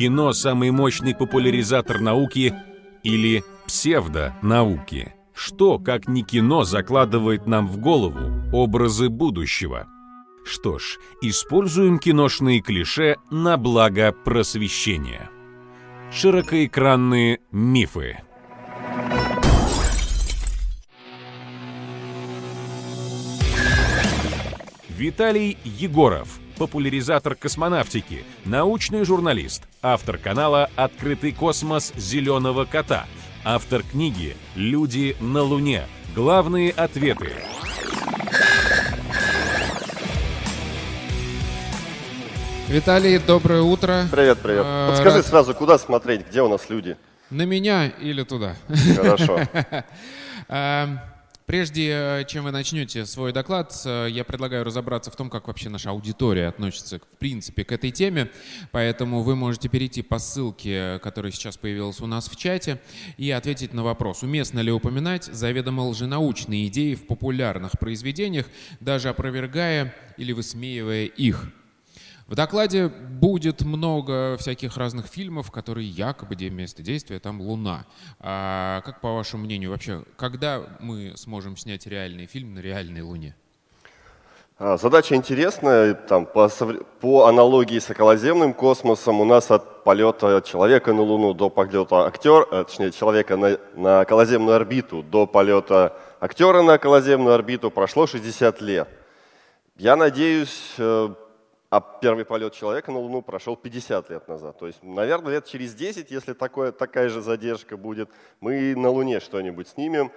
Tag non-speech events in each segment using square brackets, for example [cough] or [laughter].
Кино – самый мощный популяризатор науки или псевдонауки? Что, как ни кино, закладывает нам в голову образы будущего? Что ж, используем киношные клише на благо просвещения. Широкоэкранные мифы. Виталий Егоров, популяризатор космонавтики, научный журналист, автор канала «Открытый космос зеленого кота», автор книги «Люди на Луне. Главные ответы». Виталий, доброе утро. Привет, привет. А, Подскажи рад- сразу, куда смотреть, где у нас люди? На меня или туда? Хорошо. [laughs] Прежде э, чем вы начнете свой доклад, э, я предлагаю разобраться в том, как вообще наша аудитория относится, в принципе, к этой теме. Поэтому вы можете перейти по ссылке, которая сейчас появилась у нас в чате, и ответить на вопрос, уместно ли упоминать заведомо лженаучные идеи в популярных произведениях, даже опровергая или высмеивая их. В докладе будет много всяких разных фильмов, которые якобы де- место действия там Луна. А как по вашему мнению вообще, когда мы сможем снять реальный фильм на реальной Луне? А, Задача интересная. Там, по, по аналогии с околоземным космосом у нас от полета человека на Луну до полета актер, э, точнее, человека на, на околоземную орбиту до полета актера на околоземную орбиту прошло 60 лет. Я надеюсь, э, а первый полет человека на Луну прошел 50 лет назад. То есть, наверное, лет через 10, если такое, такая же задержка будет, мы на Луне что-нибудь снимем.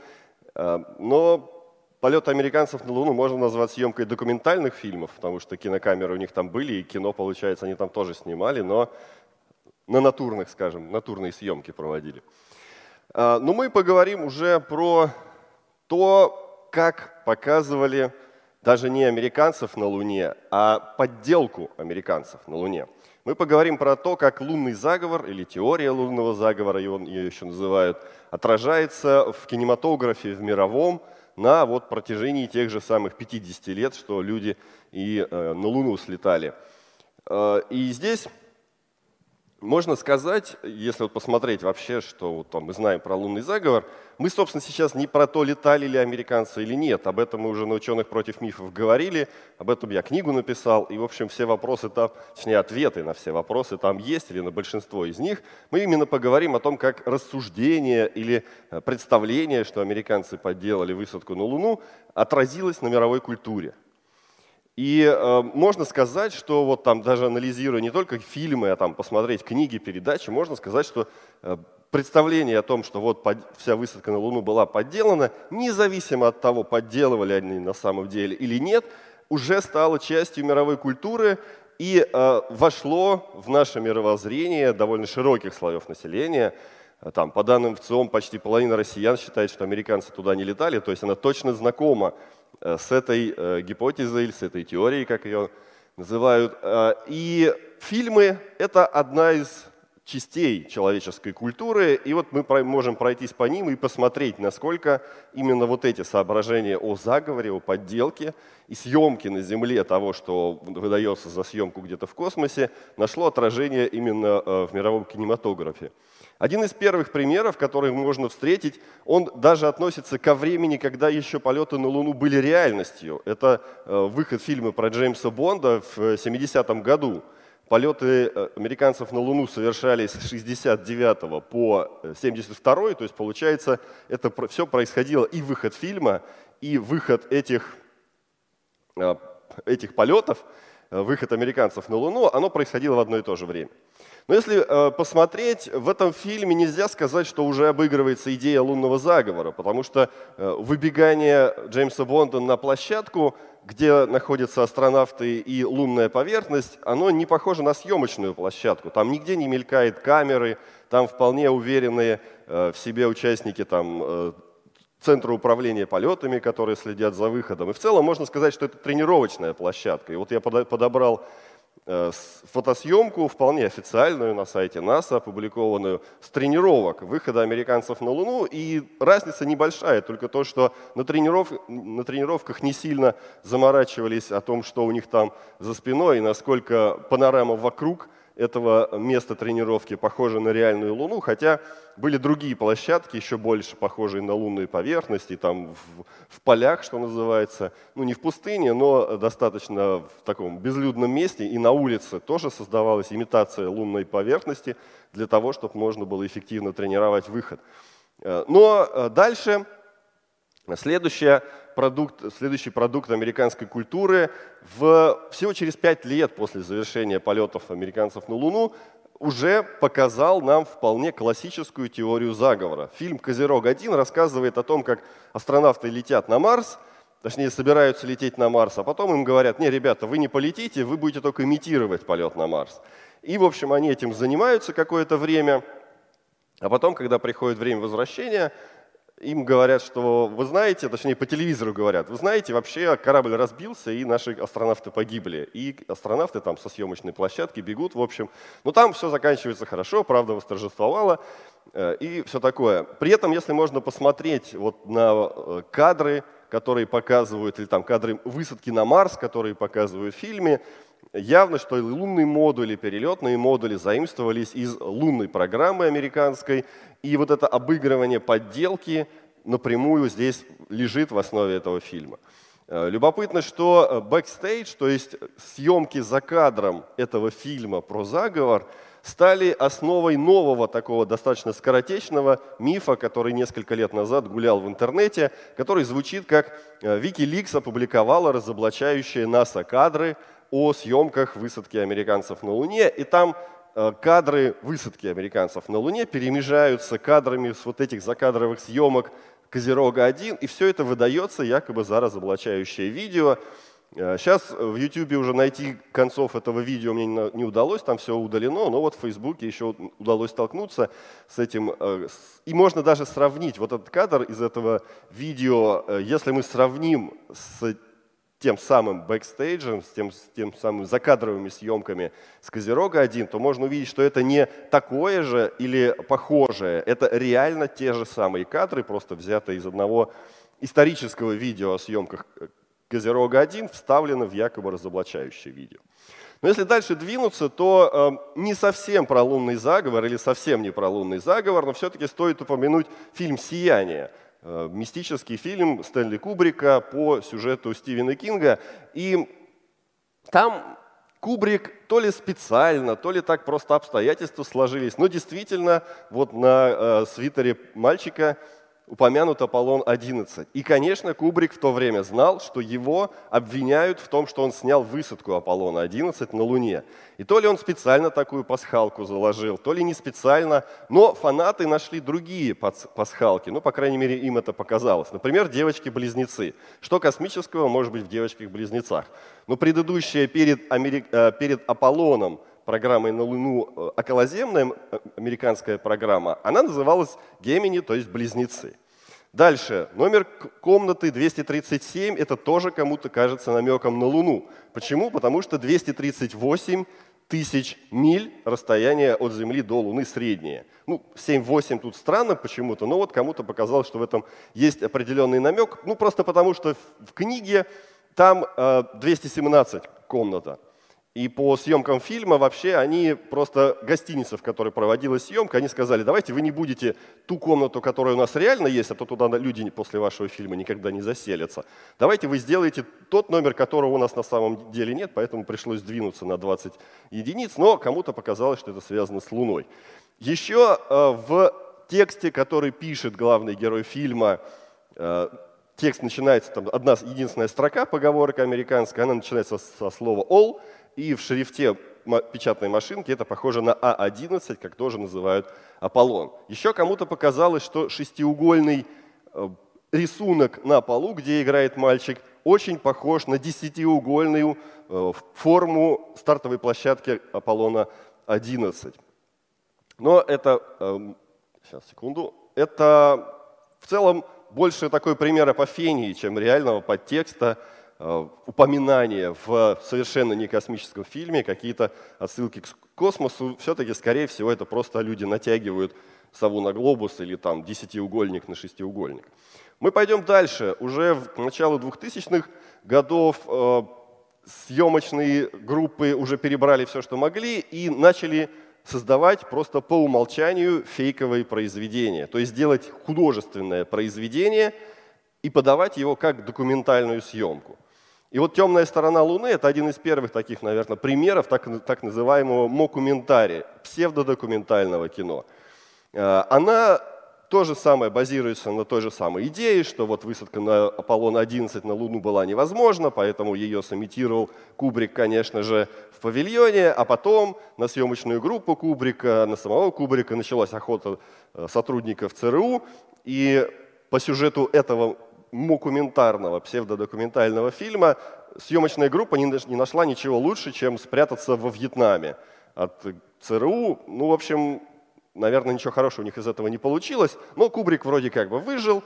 Э, Но полет американцев на Луну можно назвать съемкой документальных фильмов, потому что кинокамеры у них там были, и кино, получается, они там тоже снимали, но на натурных, скажем, натурные съемки проводили. А, Но мы поговорим уже про то, как показывали даже не американцев на Луне, а подделку американцев на Луне. Мы поговорим про то, как лунный заговор или теория лунного заговора, ее еще называют, отражается в кинематографе в мировом на вот протяжении тех же самых 50 лет, что люди и э, на Луну слетали. Э, и здесь можно сказать, если вот посмотреть вообще, что вот там мы знаем про лунный заговор, мы, собственно, сейчас не про то, летали ли американцы или нет. Об этом мы уже на «Ученых против мифов» говорили, об этом я книгу написал, и, в общем, все вопросы там, точнее, ответы на все вопросы там есть, или на большинство из них. Мы именно поговорим о том, как рассуждение или э, представление, что американцы подделали высадку на Луну, отразилось на мировой культуре. И э, можно сказать, что вот там даже анализируя не только фильмы, а там посмотреть книги, передачи, можно сказать, что э, представление о том, что вот под- вся высадка на Луну была подделана, независимо от того, подделывали они на самом деле или нет, уже стало частью мировой культуры и э, вошло в наше мировоззрение довольно широких слоев населения. Э, Там, по данным ВЦИОМ, почти половина россиян считает, что американцы туда не летали, то есть она точно знакома с этой э, гипотезой, с этой теорией, как ее называют. Э, И фильмы — это одна из частей человеческой культуры, и вот мы можем пройтись по ним и посмотреть, насколько именно вот эти соображения о заговоре, о подделке и съемке на Земле того, что выдается за съемку где-то в космосе, нашло отражение именно э, в мировом кинематографе. Один из первых примеров, который можно встретить, он даже относится ко времени, когда еще полеты на Луну были реальностью. Это э, выход фильма про Джеймса Бонда в 70-м году. Полеты э, американцев на Луну совершались с 69 по э, 72, то есть получается, это все происходило и выход фильма, и выход этих, э, этих полетов, э, выход американцев на Луну, оно происходило в одно и то же время. Но если э, посмотреть, в этом фильме нельзя сказать, что уже обыгрывается идея лунного заговора, потому что э, выбегание Джеймса Бонда на площадку, где находятся астронавты и лунная поверхность, оно не похоже на съемочную площадку. Там нигде не мелькает камеры, там вполне уверенные э, в себе участники там, центра управления полетами, которые следят за выходом. И в целом можно сказать, что это тренировочная площадка. И вот я подобрал фотосъемку, вполне официальную на сайте НАСА, опубликованную, с тренировок выхода американцев на Луну. И разница небольшая, только то, что на, трениров... на тренировках не сильно заморачивались о том, что у них там за спиной и насколько панорама вокруг этого места тренировки похоже на реальную Луну, хотя были другие площадки, еще больше похожие на лунные поверхности, там в, в полях, что называется, ну не в пустыне, но достаточно в таком безлюдном месте, и на улице тоже создавалась имитация лунной поверхности для того, чтобы можно было эффективно тренировать выход. Э, но э, дальше следующая продукт, следующий продукт американской культуры. В, всего через пять лет после завершения полетов американцев на Луну уже показал нам вполне классическую теорию заговора. Фильм «Козерог-1» рассказывает о том, как астронавты летят на Марс, точнее, собираются лететь на Марс, а потом им говорят, не, ребята, вы не полетите, вы будете только имитировать полет на Марс. И, в общем, они этим занимаются какое-то время, а потом, когда приходит время возвращения, им говорят, что вы знаете, точнее по телевизору говорят, вы знаете, вообще корабль разбился и наши астронавты погибли. И астронавты там со съемочной площадки бегут, в общем. Но там все заканчивается хорошо, правда восторжествовала э, и все такое. При этом, если можно посмотреть вот на э, кадры, которые показывают, или там кадры высадки на Марс, которые показывают в фильме, явно, что лунные модули, перелетные модули заимствовались из лунной программы американской, и вот это обыгрывание подделки напрямую здесь лежит в основе этого фильма. Э, любопытно, что бэкстейдж, то есть съемки за кадром этого фильма про заговор, стали основой нового такого достаточно скоротечного мифа, который несколько лет назад гулял в интернете, который звучит как э, Wikileaks опубликовала разоблачающие НАСА кадры о съемках высадки американцев на Луне, и там э, кадры высадки американцев на Луне перемежаются кадрами с вот этих закадровых съемок Козерога-1, и все это выдается якобы за разоблачающее видео. Сейчас э, в YouTube уже найти концов этого видео мне не удалось, там все удалено, но вот в Facebook еще удалось столкнуться с этим. Э, и можно даже сравнить вот этот кадр из этого видео, если мы сравним с тем самым бэкстейджем, с тем, с тем самым закадровыми съемками с Козерога-1, то можно увидеть, что это не такое же или похожее. Это реально те же самые кадры, просто взятые из одного исторического видео о съемках Козерога-1, вставлено в якобы разоблачающее видео. Но если дальше двинуться, то э, не совсем про лунный заговор или совсем не про лунный заговор, но все-таки стоит упомянуть фильм «Сияние», Э, мистический фильм Стэнли Кубрика по сюжету Стивена Кинга. И там Кубрик то ли специально, то ли так просто обстоятельства сложились, но действительно вот на э, свитере мальчика упомянут Аполлон-11. И, конечно, Кубрик в то время знал, что его обвиняют в том, что он снял высадку Аполлона-11 на Луне. И то ли он специально такую пасхалку заложил, то ли не специально, но фанаты нашли другие пасхалки, ну, по крайней мере, им это показалось. Например, девочки-близнецы. Что космического может быть в девочках-близнецах? Но предыдущая перед, Амери... Э, перед Аполлоном программой на Луну э, околоземная э, американская программа, она называлась Гемини, то есть близнецы. Дальше, номер комнаты 237, это тоже кому-то кажется намеком на Луну. Почему? Потому что 238 тысяч миль расстояние от Земли до Луны среднее. Ну, 7-8 тут странно почему-то, но вот кому-то показалось, что в этом есть определенный намек. Ну, просто потому что в книге там 217 э, комната. И по съемкам фильма вообще они просто гостиница, в которой проводилась съемка, они сказали, давайте вы не будете ту комнату, которая у нас реально есть, а то туда люди после вашего фильма никогда не заселятся. Давайте вы сделаете тот номер, которого у нас на самом деле нет, поэтому пришлось сдвинуться на 20 единиц, но кому-то показалось, что это связано с Луной. Еще э, в тексте, который пишет главный герой фильма, э, текст начинается, там одна единственная строка, поговорка американская, она начинается со слова «all», и в шрифте печатной машинки это похоже на А11, как тоже называют Аполлон. Еще кому-то показалось, что шестиугольный э, рисунок на полу, где играет мальчик, очень похож на десятиугольную э, форму стартовой площадки Аполлона 11. Но это, сейчас, секунду, это в целом больше такой пример апофении, чем реального подтекста, упоминания в совершенно не космическом фильме, какие-то отсылки к космосу, все-таки, скорее всего, это просто люди натягивают сову на глобус или там десятиугольник на шестиугольник. Мы пойдем дальше. Уже в началу 2000-х годов э, съемочные группы уже перебрали все, что могли, и начали создавать просто по умолчанию фейковые произведения. То есть делать художественное произведение и подавать его как документальную съемку. И вот «Темная сторона Луны» — это один из первых таких, наверное, примеров так, так называемого мокументария, псевдодокументального кино. Э, она то же самое базируется на той же самой идее, что вот высадка на Аполлон-11 на Луну была невозможна, поэтому ее сымитировал Кубрик, конечно же, в павильоне, а потом на съемочную группу Кубрика, на самого Кубрика началась охота э, сотрудников ЦРУ, и по сюжету этого мокументарного, псевдодокументального фильма. Съемочная группа не нашла ничего лучше, чем спрятаться во Вьетнаме от ЦРУ. Ну, в общем, наверное, ничего хорошего у них из этого не получилось, но Кубрик вроде как бы выжил,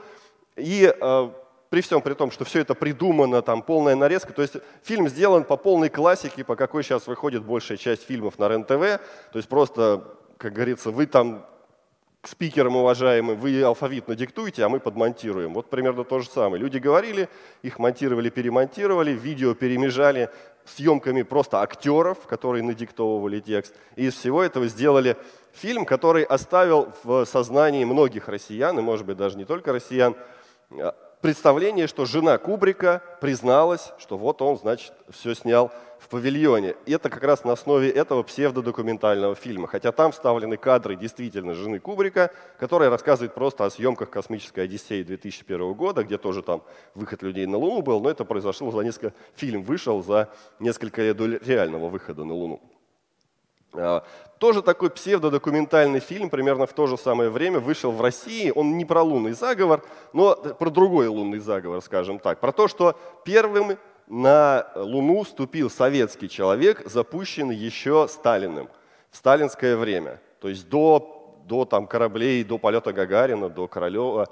и э, при всем при том, что все это придумано, там полная нарезка, то есть фильм сделан по полной классике, по какой сейчас выходит большая часть фильмов на РЕН-ТВ, то есть просто, как говорится, вы там спикерам уважаемым, вы алфавит надиктуете, а мы подмонтируем. Вот примерно то же самое. Люди говорили, их монтировали, перемонтировали, видео перемежали съемками просто актеров, которые надиктовывали текст. И из всего этого сделали фильм, который оставил в сознании многих россиян, и, может быть, даже не только россиян, а, представление, что жена Кубрика призналась, что вот он, значит, все снял в павильоне. И это как раз на основе этого псевдодокументального фильма. Хотя там вставлены кадры действительно жены Кубрика, которая рассказывает просто о съемках «Космической Одиссеи» 2001 года, где тоже там выход людей на Луну был, но это произошло за несколько... Фильм вышел за несколько лет до реального выхода на Луну. А, тоже такой псевдодокументальный фильм, примерно в то же самое время, вышел в России. Он не про лунный заговор, но про другой лунный заговор, скажем так. Про то, что первым на Луну ступил советский человек, запущенный еще Сталиным в сталинское время. То есть до, до там, кораблей, до полета Гагарина, до Королева,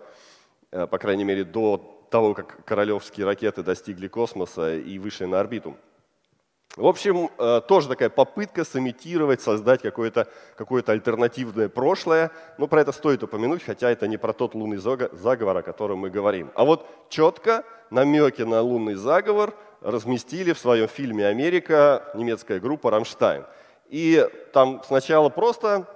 э, по крайней мере, до того, как королевские ракеты достигли космоса и вышли на орбиту. В общем, э, тоже такая попытка сымитировать, создать какое-то какое альтернативное прошлое. Но про это стоит упомянуть, хотя это не про тот лунный заговор, о котором мы говорим. А вот четко намеки на лунный заговор разместили в своем фильме «Америка» немецкая группа «Рамштайн». И там сначала просто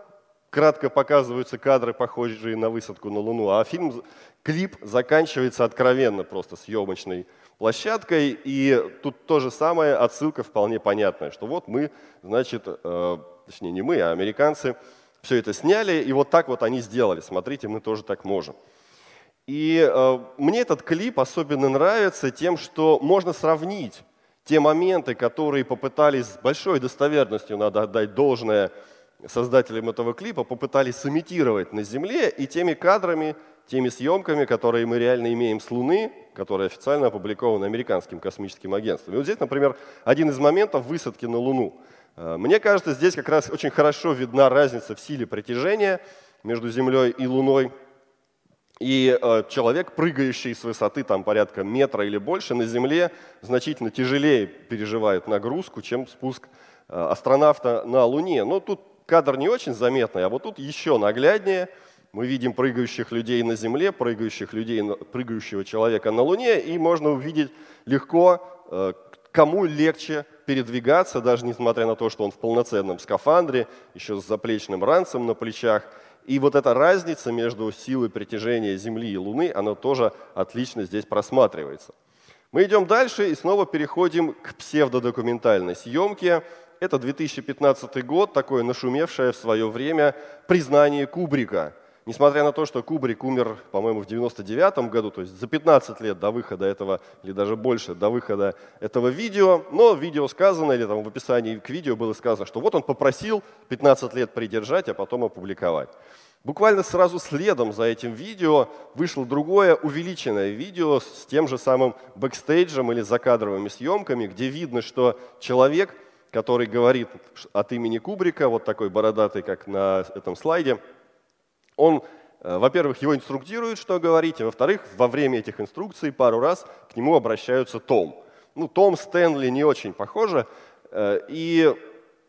кратко показываются кадры, похожие на высадку на Луну, а фильм, клип заканчивается откровенно просто съемочной площадкой, и тут то же самое, отсылка вполне понятная, что вот мы, значит, э, точнее не мы, а американцы все это сняли, и вот так вот они сделали, смотрите, мы тоже так можем. И э, мне этот клип особенно нравится тем, что можно сравнить те моменты, которые попытались с большой достоверностью, надо отдать должное создателям этого клипа, попытались сымитировать на Земле и теми кадрами, теми съемками, которые мы реально имеем с Луны, которые официально опубликованы американским космическим агентством. И вот здесь, например, один из моментов высадки на Луну. Э, мне кажется, здесь как раз очень хорошо видна разница в силе притяжения между Землей и Луной. И э, человек, прыгающий с высоты там, порядка метра или больше, на Земле значительно тяжелее переживает нагрузку, чем спуск э, астронавта на Луне. Но тут кадр не очень заметный, а вот тут еще нагляднее – мы видим прыгающих людей на Земле, прыгающих людей, прыгающего человека на Луне, и можно увидеть легко, э, кому легче передвигаться, даже несмотря на то, что он в полноценном скафандре, еще с заплечным ранцем на плечах. И вот эта разница между силой притяжения Земли и Луны, она тоже отлично здесь просматривается. Мы идем дальше и снова переходим к псевдодокументальной съемке. Это 2015 год, такое нашумевшее в свое время признание Кубрика – Несмотря на то, что Кубрик умер, по-моему, в 99 году, то есть за 15 лет до выхода этого, или даже больше, до выхода этого видео, но видео сказано, или там в описании к видео было сказано, что вот он попросил 15 лет придержать, а потом опубликовать. Буквально сразу следом за этим видео вышло другое увеличенное видео с тем же самым бэкстейджем или закадровыми съемками, где видно, что человек, который говорит от имени Кубрика, вот такой бородатый, как на этом слайде, он, э, во-первых, его инструктирует, что говорить, а во-вторых, во время этих инструкций пару раз к нему обращаются Том. Ну, Том Стэнли не очень похоже, э, и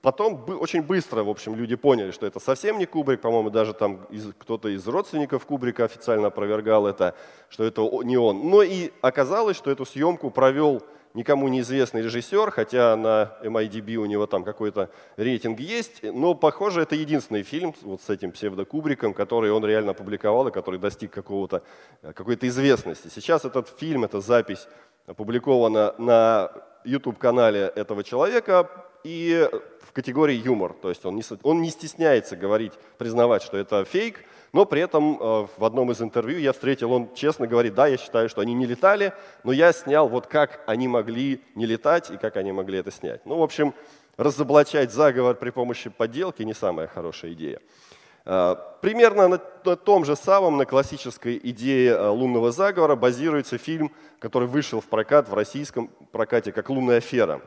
потом очень быстро, в общем, люди поняли, что это совсем не Кубрик, по-моему, даже там кто-то из родственников Кубрика официально опровергал это, что это не он. Но и оказалось, что эту съемку провел никому неизвестный режиссер, хотя на MIDB у него там какой-то рейтинг есть, но, похоже, это единственный фильм вот с этим псевдокубриком, который он реально опубликовал и который достиг какого-то, какой-то известности. Сейчас этот фильм, эта запись опубликована на YouTube-канале этого человека и в категории юмор. То есть он не, он не стесняется говорить, признавать, что это фейк, но при этом э, в одном из интервью я встретил, он честно говорит, да, я считаю, что они не летали, но я снял вот как они могли не летать и как они могли это снять. Ну, в общем, разоблачать заговор при помощи подделки не самая хорошая идея. Э, примерно на, том же самом, на классической идее э, лунного заговора базируется фильм, который вышел в прокат в российском прокате как «Лунная афера».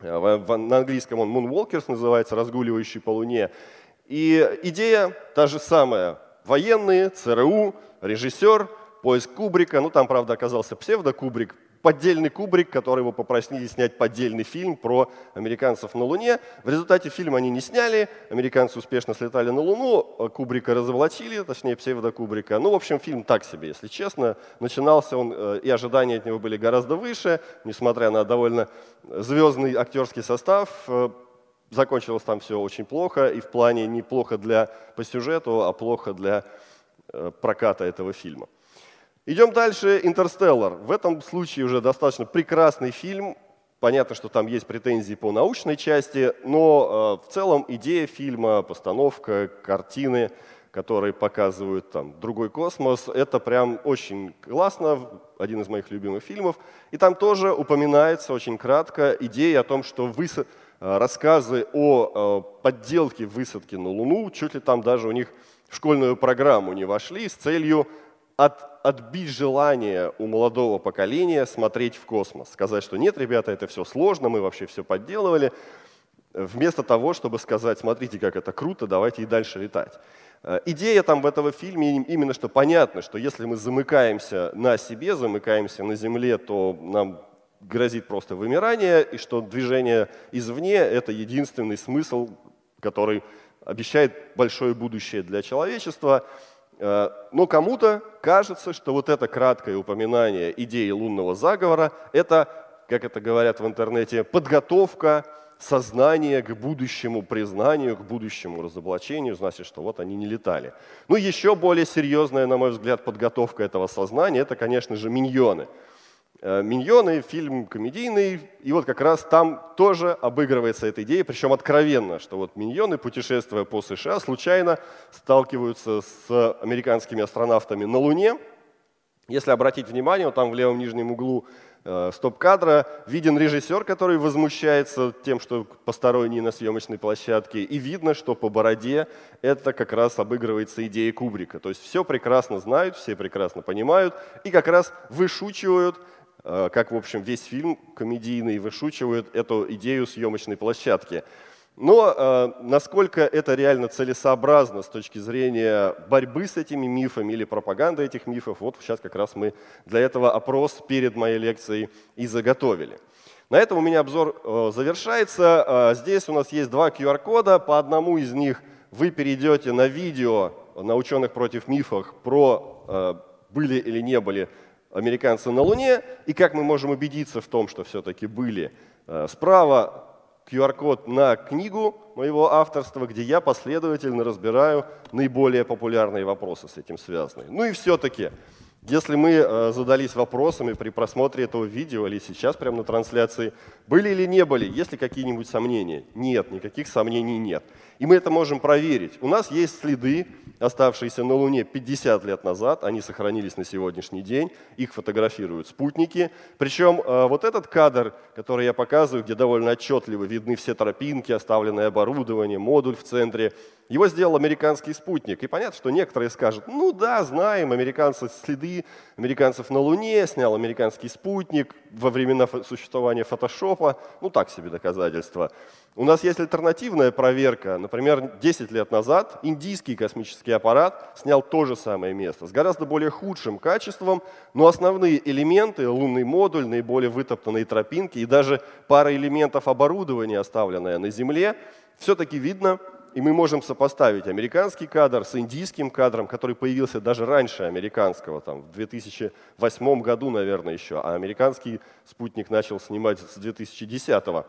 На английском он «Moonwalkers» называется, «Разгуливающий по Луне». И идея та же самая. Военные, ЦРУ, режиссер, поиск Кубрика. Ну, там, правда, оказался псевдо-Кубрик, поддельный Кубрик, который его попросили снять поддельный фильм про американцев на Луне. В результате фильма они не сняли, американцы успешно слетали на Луну, Кубрика разоблачили, точнее псевдо-Кубрика. Ну, в общем, фильм так себе, если честно. Начинался он, э, и ожидания от него были гораздо выше, несмотря на довольно звездный актерский состав. Закончилось там все очень плохо, и в плане не плохо для, по сюжету, а плохо для э, проката этого фильма. Идем дальше. «Интерстеллар». В этом случае уже достаточно прекрасный фильм. Понятно, что там есть претензии по научной части, но э, в целом идея фильма, постановка, картины, которые показывают там другой космос, это прям очень классно, один из моих любимых фильмов. И там тоже упоминается очень кратко идея о том, что Э, рассказы о э, подделке высадки на Луну, чуть ли там даже у них в школьную программу не вошли с целью от, отбить желание у молодого поколения смотреть в космос. Сказать, что нет, ребята, это все сложно, мы вообще все подделывали. Вместо того, чтобы сказать, смотрите, как это круто, давайте и дальше летать. Э, идея там в этого фильме именно, что понятно, что если мы замыкаемся на себе, замыкаемся на Земле, то нам грозит просто вымирание, и что движение извне – это единственный смысл, который обещает большое будущее для человечества. Э, но кому-то кажется, что вот это краткое упоминание идеи лунного заговора – это, как это говорят в интернете, подготовка сознания к будущему признанию, к будущему разоблачению, значит, что вот они не летали. Ну, еще более серьезная, на мой взгляд, подготовка этого сознания – это, конечно же, миньоны – «Миньоны», фильм комедийный, и вот как раз там тоже обыгрывается эта идея, причем откровенно, что вот «Миньоны», путешествуя по США, случайно сталкиваются с американскими астронавтами на Луне. Если обратить внимание, вот там в левом нижнем углу э, стоп-кадра виден режиссер, который возмущается тем, что посторонние на съемочной площадке, и видно, что по бороде это как раз обыгрывается идея Кубрика. То есть все прекрасно знают, все прекрасно понимают и как раз вышучивают Э, как, в общем, весь фильм комедийный вышучивает эту идею съемочной площадки. Но э, насколько это реально целесообразно с точки зрения борьбы с этими мифами или пропаганды этих мифов, вот сейчас как раз мы для этого опрос перед моей лекцией и заготовили. На этом у меня обзор э, завершается. Э, здесь у нас есть два QR-кода. По одному из них вы перейдете на видео на ученых против мифов про э, были или не были американцы на Луне, и как мы можем убедиться в том, что все-таки были. Э, справа QR-код на книгу моего авторства, где я последовательно разбираю наиболее популярные вопросы с этим связанные. Ну и все-таки, если мы э, задались вопросами при просмотре этого видео или сейчас прямо на трансляции, были или не были, есть ли какие-нибудь сомнения? Нет, никаких сомнений нет. И мы это можем проверить. У нас есть следы, оставшиеся на Луне 50 лет назад, они сохранились на сегодняшний день, их фотографируют спутники. Причем э, вот этот кадр, который я показываю, где довольно отчетливо видны все тропинки, оставленное оборудование, модуль в центре, его сделал американский спутник. И понятно, что некоторые скажут, ну да, знаем, американцы следы американцев на Луне, снял американский спутник во времена существования фотошопа, ну так себе доказательства. У нас есть альтернативная проверка. Например, 10 лет назад индийский космический аппарат снял то же самое место с гораздо более худшим качеством, но основные элементы, лунный модуль, наиболее вытоптанные тропинки и даже пара элементов оборудования, оставленная на Земле, все-таки видно, и мы можем сопоставить американский кадр с индийским кадром, который появился даже раньше американского, там, в 2008 году, наверное, еще, а американский спутник начал снимать с 2010 -го.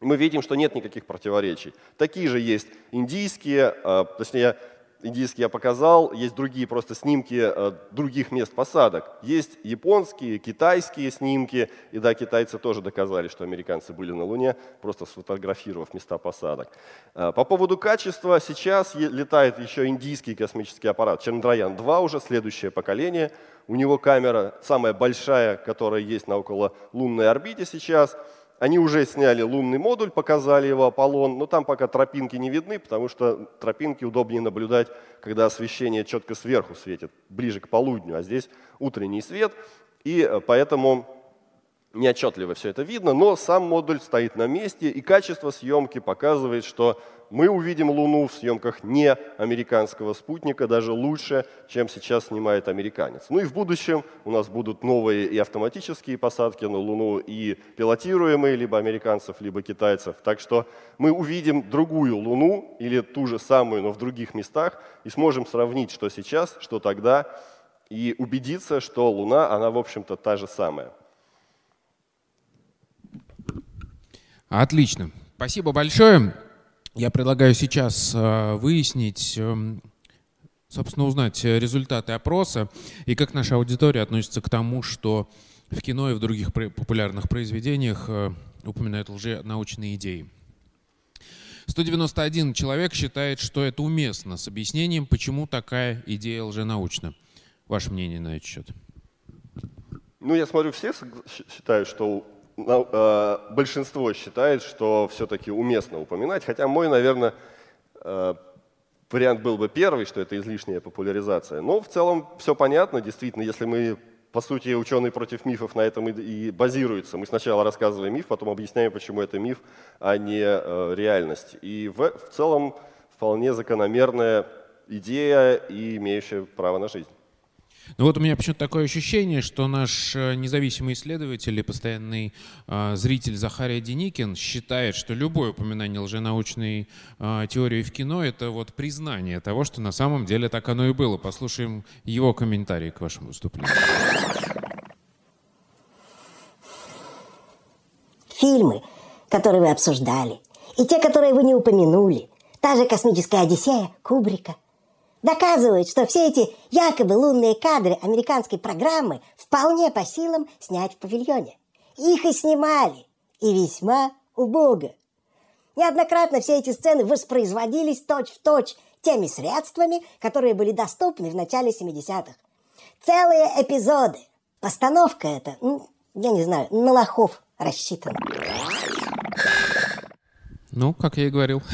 Мы видим, что нет никаких противоречий. Такие же есть индийские, а, точнее, индийский я показал, есть другие просто снимки э, других мест посадок. Есть японские, китайские снимки, и да, китайцы тоже доказали, что американцы были на Луне, просто сфотографировав места посадок. Э, по поводу качества, сейчас летает еще индийский космический аппарат Чандраян-2, уже следующее поколение. У него камера самая большая, которая есть на около лунной орбите сейчас – они уже сняли лунный модуль, показали его Аполлон, но там пока тропинки не видны, потому что тропинки удобнее наблюдать, когда освещение четко сверху светит, ближе к полудню, а здесь утренний свет, и э, поэтому неотчетливо все это видно, но сам модуль стоит на месте, и качество съемки показывает, что мы увидим Луну в съемках не американского спутника даже лучше, чем сейчас снимает американец. Ну и в будущем у нас будут новые и автоматические посадки на Луну, и пилотируемые либо американцев, либо китайцев. Так что мы увидим другую Луну или ту же самую, но в других местах, и сможем сравнить, что сейчас, что тогда, и убедиться, что Луна, она, в общем-то, та же самая. Отлично. Спасибо большое. Я предлагаю сейчас э, выяснить, эм, собственно, узнать результаты опроса и как наша аудитория относится к тому, что в кино и в других популярных произведениях э, упоминают лженаучные идеи. 191 человек считает, что это уместно, с объяснением, почему такая идея лженаучна. Ваше мнение на этот счет? Ну, я смотрю, все считают, что Э, большинство считает, что все-таки уместно упоминать, хотя мой, наверное, э, вариант был бы первый, что это излишняя популяризация. Но в целом все понятно, действительно, если мы, по сути, ученые против мифов на этом и базируются. Мы сначала рассказываем миф, потом объясняем, почему это миф, а не э, реальность. И в, в целом вполне закономерная идея и имеющая право на жизнь. Ну вот у меня почему-то такое ощущение, что наш э, независимый исследователь и постоянный э, зритель Захария Деникин считает, что любое упоминание лженаучной э, теории в кино — это вот признание того, что на самом деле так оно и было. Послушаем его комментарий к вашему выступлению. Фильмы, которые вы обсуждали, и те, которые вы не упомянули, та же «Космическая Одиссея» Кубрика — доказывают, что все эти якобы лунные кадры американской программы вполне по силам снять в павильоне. Их и снимали, и весьма убого. Неоднократно все эти сцены воспроизводились точь-в-точь теми средствами, которые были доступны в начале 70-х. Целые эпизоды. Постановка эта, я не знаю, на лохов рассчитана. Ну, как я и говорил. [laughs]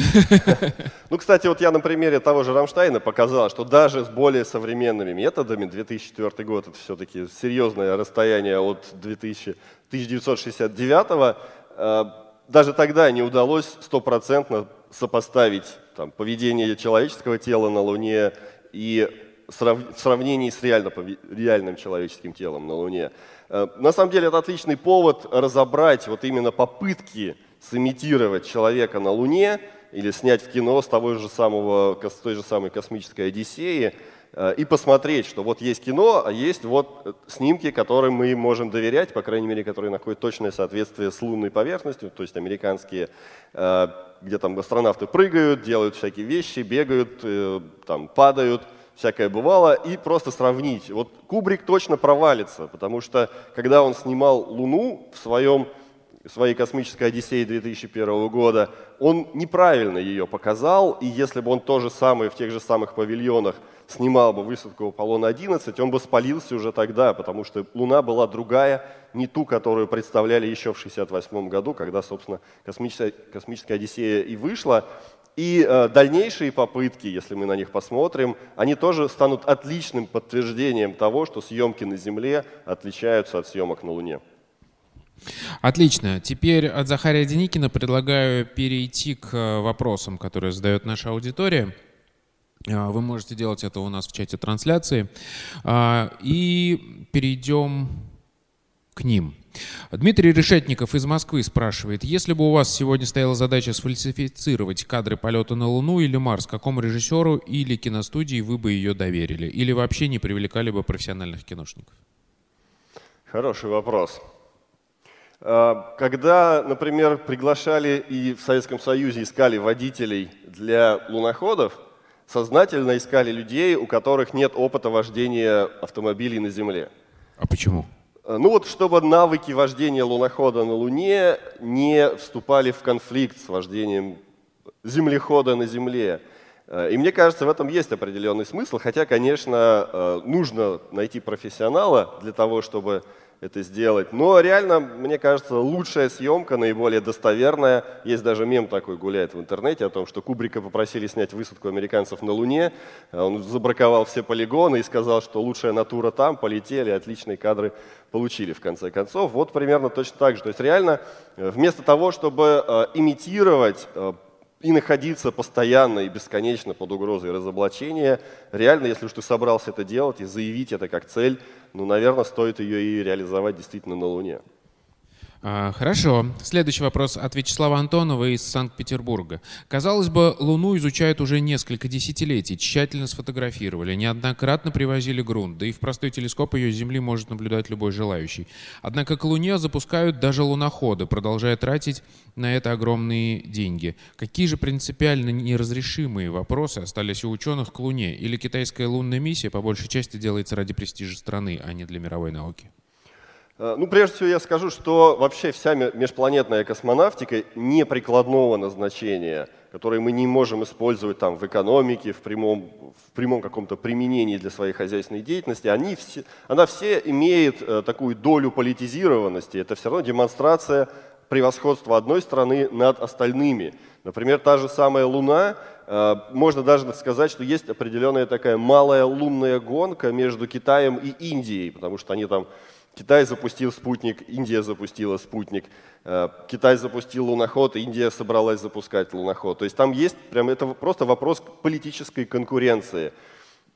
Ну, кстати, вот я на примере того же Рамштайна показал, что даже с более современными методами, 2004 год, это все-таки серьезное расстояние от 2000, 1969 э, даже тогда не удалось стопроцентно сопоставить там, поведение человеческого тела на Луне и в сравнении с реально, реальным человеческим телом на Луне. Э, на самом деле это отличный повод разобрать вот именно попытки сымитировать человека на Луне или снять в кино с, того же самого, с той же самой космической Одиссеи э, и посмотреть, что вот есть кино, а есть вот э, снимки, которым мы можем доверять, по крайней мере, которые находят точное соответствие с лунной поверхностью, то есть американские, э, где там астронавты прыгают, делают всякие вещи, бегают, там падают, всякое бывало, и просто сравнить. Вот Кубрик точно провалится, потому что когда он снимал Луну в своем своей космической Одиссеи 2001 года, он неправильно ее показал, и если бы он то же самое в тех же самых павильонах снимал бы высадку Аполлона-11, он бы спалился уже тогда, потому что Луна была другая, не ту, которую представляли еще в 1968 году, когда, собственно, космическая, космическая Одиссея и вышла. И э, дальнейшие попытки, если мы на них посмотрим, они тоже станут отличным подтверждением того, что съемки на Земле отличаются от съемок на Луне. Отлично. Теперь от Захария Деникина предлагаю перейти к э, вопросам, которые задает наша аудитория. Э, вы можете делать это у нас в чате трансляции. Э, и перейдем к ним. Дмитрий Решетников из Москвы спрашивает, если бы у вас сегодня стояла задача сфальсифицировать кадры полета на Луну или Марс, какому режиссеру или киностудии вы бы ее доверили? Или вообще не привлекали бы профессиональных киношников? Хороший вопрос. А, когда, например, приглашали и в Советском Союзе искали водителей для луноходов, сознательно искали людей, у которых нет опыта вождения автомобилей на Земле. А почему? Э, ну вот, чтобы навыки вождения лунохода на Луне не вступали в конфликт с вождением землехода на Земле. Э, и мне кажется, в этом есть определенный смысл, хотя, конечно, нужно найти профессионала для того, чтобы это сделать. Но реально, мне кажется, лучшая съемка, наиболее достоверная. Есть даже мем такой гуляет в интернете о том, что Кубрика попросили снять высадку американцев на Луне. Он забраковал все полигоны и сказал, что лучшая натура там, полетели, отличные кадры получили в конце концов. Вот примерно точно так же. То есть реально, э, вместо того, чтобы э, имитировать э, и находиться постоянно и бесконечно под угрозой разоблачения. Реально, если уж ты собрался это делать и заявить это как цель, ну, наверное, стоит ее и реализовать действительно на Луне. А, хорошо. Следующий вопрос от Вячеслава Антонова из Санкт-Петербурга. Казалось бы, Луну изучают уже несколько десятилетий, тщательно сфотографировали, неоднократно привозили грунт, да и в простой телескоп ее с Земли может наблюдать любой желающий. Однако к Луне запускают даже луноходы, продолжая тратить на это огромные деньги. Какие же принципиально неразрешимые вопросы остались у ученых к Луне? Или китайская лунная миссия по большей части делается ради престижа страны, а не для мировой науки? Э, ну, прежде всего я скажу, что вообще вся межпланетная космонавтика не прикладного назначения, который мы не можем использовать там в экономике, в прямом, в прямом каком-то применении для своей хозяйственной деятельности, они все, она все имеет э, такую долю политизированности. Это все равно демонстрация превосходства одной страны над остальными. Например, та же самая Луна, э, можно даже сказать, что есть определенная такая малая лунная гонка между Китаем и Индией, потому что они там Китай запустил спутник, Индия запустила спутник, э, Китай запустил луноход, Индия собралась запускать луноход. То есть там есть прям это просто вопрос политической конкуренции.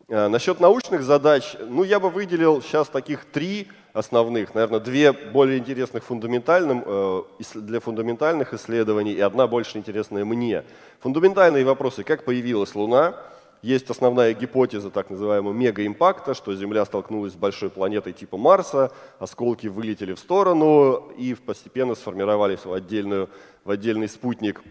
Э, насчет научных задач, ну я бы выделил сейчас таких три основных, наверное, две более интересных фундаментальным, э, для фундаментальных исследований и одна больше интересная мне. Фундаментальные вопросы, как появилась Луна, есть основная гипотеза так называемого мегаимпакта, что Земля столкнулась с большой планетой типа Марса, осколки вылетели в сторону и постепенно сформировались в, отдельную, в отдельный спутник.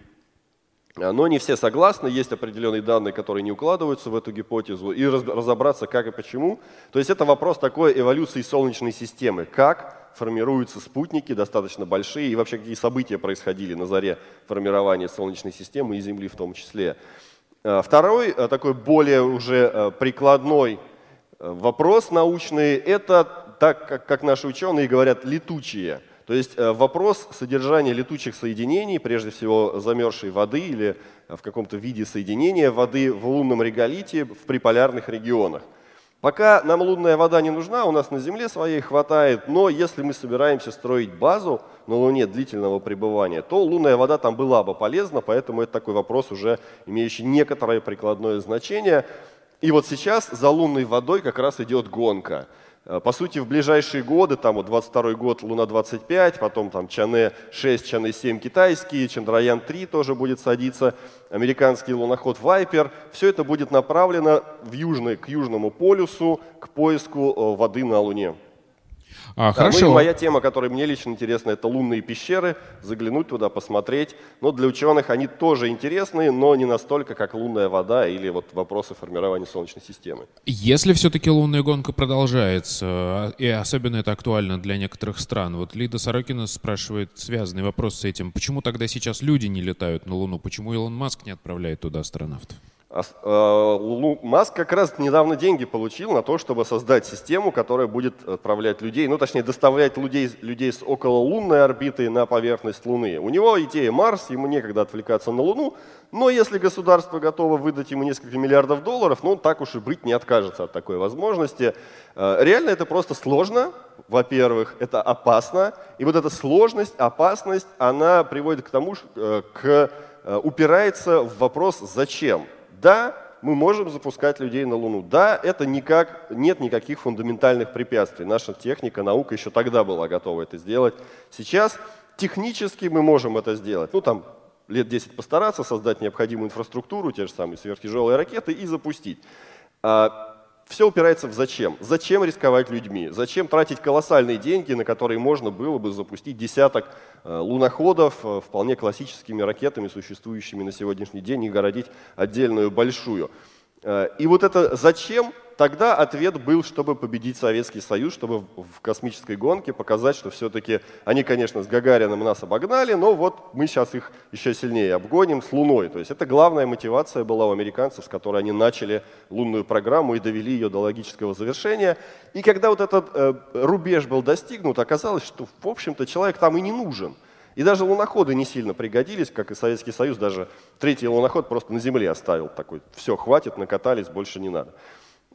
Но не все согласны, есть определенные данные, которые не укладываются в эту гипотезу, и разобраться, как и почему. То есть это вопрос такой эволюции Солнечной системы. Как формируются спутники достаточно большие, и вообще какие события происходили на заре формирования Солнечной системы и Земли в том числе. Э, второй, э, такой более уже э, прикладной вопрос научный, это, так как наши ученые говорят, летучие. То есть вопрос содержания летучих соединений, прежде всего замерзшей воды или в каком-то виде соединения воды в лунном реголите в приполярных регионах. Пока нам лунная вода не нужна, у нас на Земле своей хватает, но если мы собираемся строить базу на Луне длительного пребывания, то лунная вода там была бы полезна, поэтому это такой вопрос уже имеющий некоторое прикладное значение. И вот сейчас за лунной водой как раз идет гонка. Э, по сути, в ближайшие годы, там вот 22 год Луна-25, потом там Чане-6, Чане-7 китайские, Чандраян-3 тоже будет садиться, американский луноход Вайпер. Все это будет направлено в южный, к Южному полюсу, к поиску э, воды на Луне. А, да, хорошо. Ну и моя тема, которая мне лично интересна, это лунные пещеры, заглянуть туда, посмотреть. Но для ученых они тоже интересны, но не настолько, как лунная вода или вот вопросы формирования Солнечной системы. Если все-таки лунная гонка продолжается, и особенно это актуально для некоторых стран, вот Лида Сорокина спрашивает связанный вопрос с этим, почему тогда сейчас люди не летают на Луну, почему Илон Маск не отправляет туда астронавтов? А, Маск как раз недавно деньги получил на то, чтобы создать систему, которая будет отправлять людей, ну точнее доставлять людей, людей с окололунной орбиты на поверхность Луны. У него идея Марс, ему некогда отвлекаться на Луну, но если государство готово выдать ему несколько миллиардов долларов, ну он так уж и быть не откажется от такой возможности. А, реально это просто сложно, во-первых, это опасно, и вот эта сложность, опасность, она приводит к тому, э, к, э, упирается в вопрос «зачем?». Да, мы можем запускать людей на Луну. Да, это никак, нет никаких фундаментальных препятствий. Наша техника, наука еще тогда была готова это сделать. Сейчас технически мы можем это сделать. Ну, там, лет 10 постараться, создать необходимую инфраструктуру, те же самые сверхтяжелые ракеты и запустить. Все упирается в зачем. Зачем рисковать людьми? Зачем тратить колоссальные деньги, на которые можно было бы запустить десяток э, луноходов э, вполне классическими ракетами, существующими на сегодняшний день, и городить отдельную большую? Э, и вот это зачем Тогда ответ был, чтобы победить Советский Союз, чтобы в космической гонке показать, что все-таки они, конечно, с Гагарином нас обогнали, но вот мы сейчас их еще сильнее обгоним с Луной. То есть это главная мотивация была у американцев, с которой они начали лунную программу и довели ее до логического завершения. И когда вот этот э, рубеж был достигнут, оказалось, что, в общем-то, человек там и не нужен. И даже луноходы не сильно пригодились, как и Советский Союз, даже третий луноход просто на Земле оставил такой, все, хватит, накатались, больше не надо.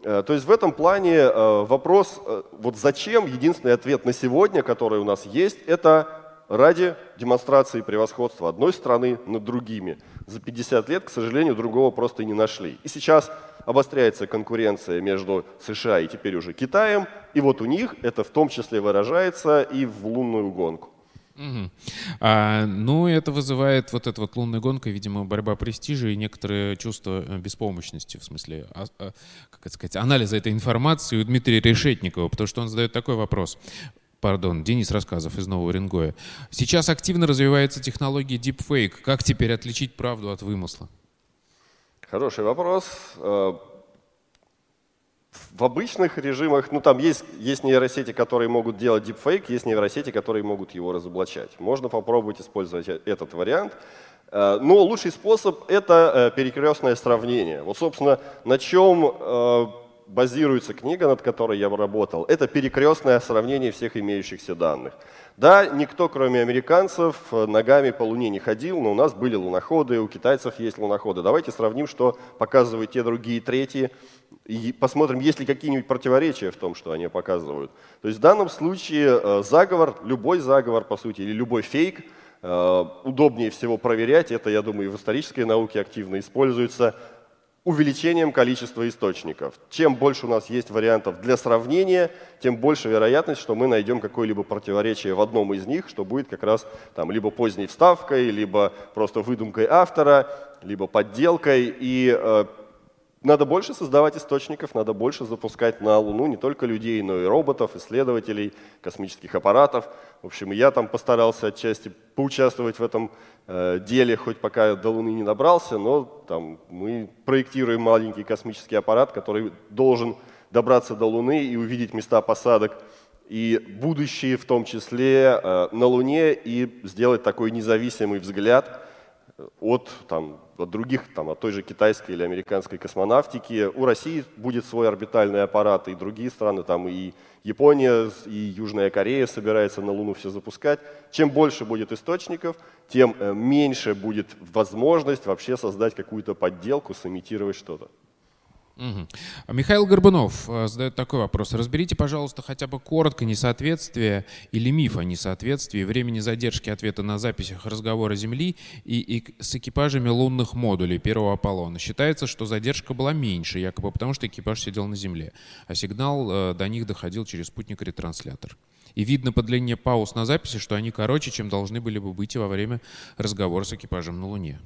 Э, то есть в этом плане э, вопрос, э, вот зачем, единственный ответ на сегодня, который у нас есть, это ради демонстрации превосходства одной страны над другими. За 50 лет, к сожалению, другого просто не нашли. И сейчас обостряется конкуренция между США и теперь уже Китаем, и вот у них это в том числе выражается и в лунную гонку. Угу. А, ну, это вызывает вот эта вот лунная гонка, видимо, борьба престижа и некоторое чувство э, беспомощности, в смысле, а, а, как это сказать, анализа этой информации у Дмитрия Решетникова, потому что он задает такой вопрос. Пардон, Денис Рассказов из Нового Рингоя. Сейчас активно развивается технология deepfake. Как теперь отличить правду от вымысла? Хороший вопрос. В обычных режимах, ну там есть, есть нейросети, которые могут делать deepfake, есть нейросети, которые могут его разоблачать. Можно попробовать использовать э, этот вариант. Э, но лучший способ — это э, перекрестное сравнение. Вот, собственно, на чем базируется книга, над которой я работал. Это перекрестное сравнение всех имеющихся данных. Да, никто, кроме американцев, ногами по Луне не ходил, но у нас были луноходы, у китайцев есть луноходы. Давайте сравним, что показывают те, другие, третьи и посмотрим, есть ли какие-нибудь противоречия в том, что они показывают. То есть в данном случае э, заговор, любой заговор, по сути, или любой фейк, э, удобнее всего проверять, это, я думаю, в исторической науке активно используется, увеличением количества источников. Чем больше у нас есть вариантов для сравнения, тем больше вероятность, что мы найдем какое-либо противоречие в одном из них, что будет как раз там либо поздней вставкой, либо просто выдумкой автора, либо подделкой. И э, надо больше создавать источников, надо больше запускать на Луну не только людей, но и роботов, исследователей, космических аппаратов. В общем, я там постарался отчасти поучаствовать в этом э, деле, хоть пока до Луны не добрался, но там мы проектируем маленький космический аппарат, который должен добраться до Луны и увидеть места посадок и будущее в том числе э, на Луне и сделать такой независимый взгляд от, там, от других, там, от той же китайской или американской космонавтики. У России будет свой орбитальный аппарат, и другие страны, там, и Япония, и Южная Корея собирается на Луну все запускать. Чем больше будет источников, тем э, меньше будет возможность вообще создать какую-то подделку, сымитировать что-то. Угу. Михаил Горбунов э, задает такой вопрос. Разберите, пожалуйста, хотя бы коротко несоответствие или миф о несоответствии времени задержки ответа на записях разговора Земли и, и с экипажами лунных модулей первого Аполлона. Считается, что задержка была меньше, якобы потому, что экипаж сидел на Земле, а сигнал э, до них доходил через спутник-ретранслятор. И видно по длине пауз на записи, что они короче, чем должны были бы быть во время разговора с экипажем на Луне.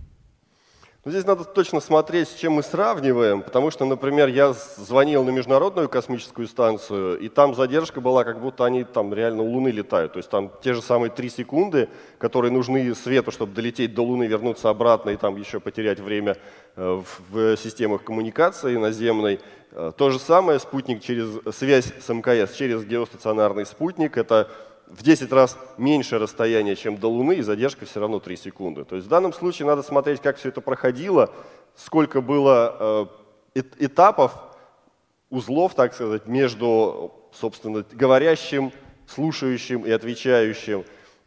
Но здесь надо точно смотреть, с чем мы сравниваем, потому что, например, я звонил на Международную космическую станцию, и там задержка была, как будто они там реально у Луны летают. То есть там те же самые три секунды, которые нужны свету, чтобы долететь до Луны, вернуться обратно и там еще потерять время э, в системах коммуникации наземной. Э, то же самое спутник через связь с МКС, через геостационарный спутник. Это в 10 раз меньше расстояние, чем до Луны, и задержка все равно 3 секунды. То есть в данном случае надо смотреть, как все это проходило, сколько было э, этапов, узлов, так сказать, между, собственно, говорящим, слушающим и отвечающим.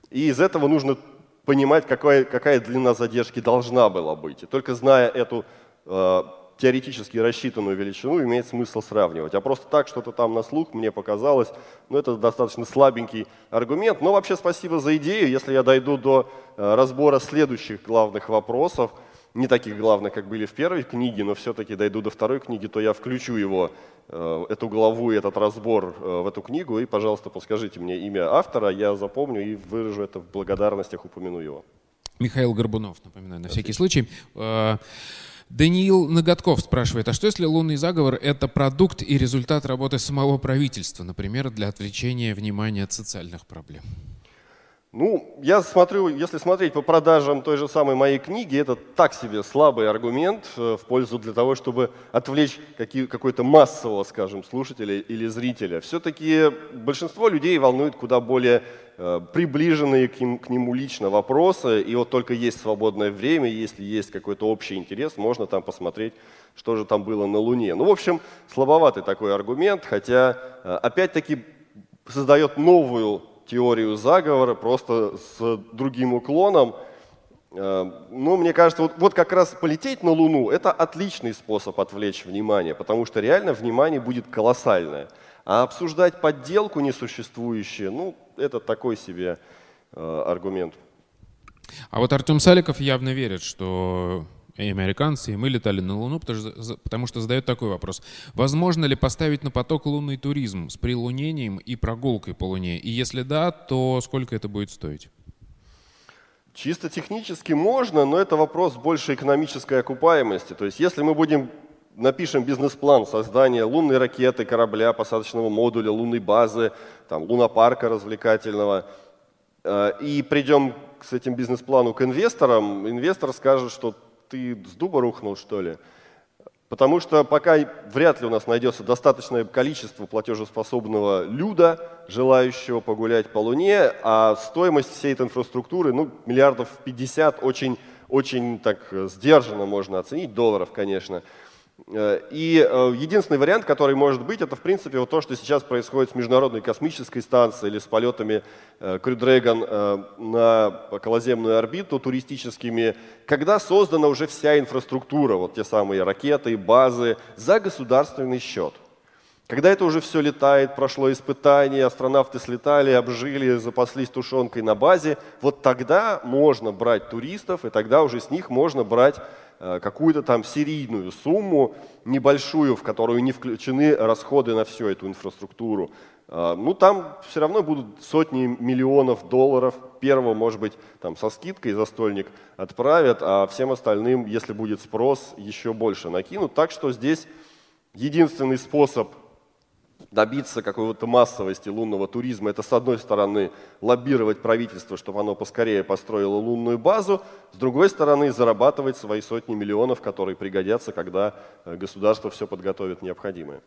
И из этого нужно понимать, какая, какая длина задержки должна была быть. И только зная эту э, теоретически рассчитанную величину имеет смысл сравнивать. А просто так что-то там на слух мне показалось, ну это достаточно слабенький аргумент. Но вообще спасибо за идею. Если я дойду до э, разбора следующих главных вопросов, не таких главных, как были в первой книге, но все-таки дойду до второй книги, то я включу его, э, эту главу этот разбор э, в эту книгу, и, пожалуйста, подскажите мне имя автора, я запомню и выражу это в благодарностях, упомяну его. Михаил Горбунов, напоминаю, на всякий случай. Даниил Ноготков спрашивает, а что если лунный заговор — это продукт и результат работы самого правительства, например, для отвлечения внимания от социальных проблем? Ну, я смотрю, если смотреть по продажам той же самой моей книги, это так себе слабый аргумент э, в пользу для того, чтобы отвлечь какой-то массового, скажем, слушателя или зрителя. Все-таки большинство людей волнует куда более э, приближенные к, ним, к нему лично вопросы, и вот только есть свободное время, если есть какой-то общий интерес, можно там посмотреть, что же там было на Луне. Ну, в общем, слабоватый такой аргумент, хотя, э, опять-таки, создает новую теорию заговора, просто с другим уклоном. Э, ну, мне кажется, вот, вот как раз полететь на Луну – это отличный способ отвлечь внимание, потому что реально внимание будет колоссальное. А обсуждать подделку несуществующую, ну, это такой себе э, аргумент. А вот Артем Саликов явно верит, что и американцы, и мы летали на Луну, потому что, потому что задают такой вопрос. Возможно ли поставить на поток лунный туризм с прилунением и прогулкой по Луне? И если да, то сколько это будет стоить? Чисто технически можно, но это вопрос больше экономической окупаемости. То есть если мы будем напишем бизнес-план создания лунной ракеты, корабля, посадочного модуля, лунной базы, там, лунопарка развлекательного, э, и придем с этим бизнес-плану к инвесторам, инвестор скажет, что ты с дуба рухнул, что ли? Потому что пока вряд ли у нас найдется достаточное количество платежеспособного люда, желающего погулять по Луне, а стоимость всей этой инфраструктуры, ну, миллиардов 50, очень, очень так сдержанно можно оценить, долларов, конечно. Э, и э, единственный вариант, который может быть, это в принципе вот то, что сейчас происходит с Международной космической станцией или с полетами э, Crew Dragon на околоземную орбиту туристическими, когда создана уже вся инфраструктура, вот те самые ракеты, базы, за государственный счет. Когда это уже все летает, прошло испытание, астронавты слетали, обжили, запаслись тушенкой на базе, вот тогда можно брать туристов, и тогда уже с них можно брать какую-то там серийную сумму, небольшую, в которую не включены расходы на всю эту инфраструктуру. Э, ну, там все равно будут сотни миллионов долларов. Первого, может быть, там со скидкой застольник отправят, а всем остальным, если будет спрос, еще больше накинут. Так что здесь единственный способ добиться какой-то массовости лунного туризма, это с одной стороны лоббировать правительство, чтобы оно поскорее построило лунную базу, с другой стороны зарабатывать свои сотни миллионов, которые пригодятся, когда э, государство все подготовит необходимое.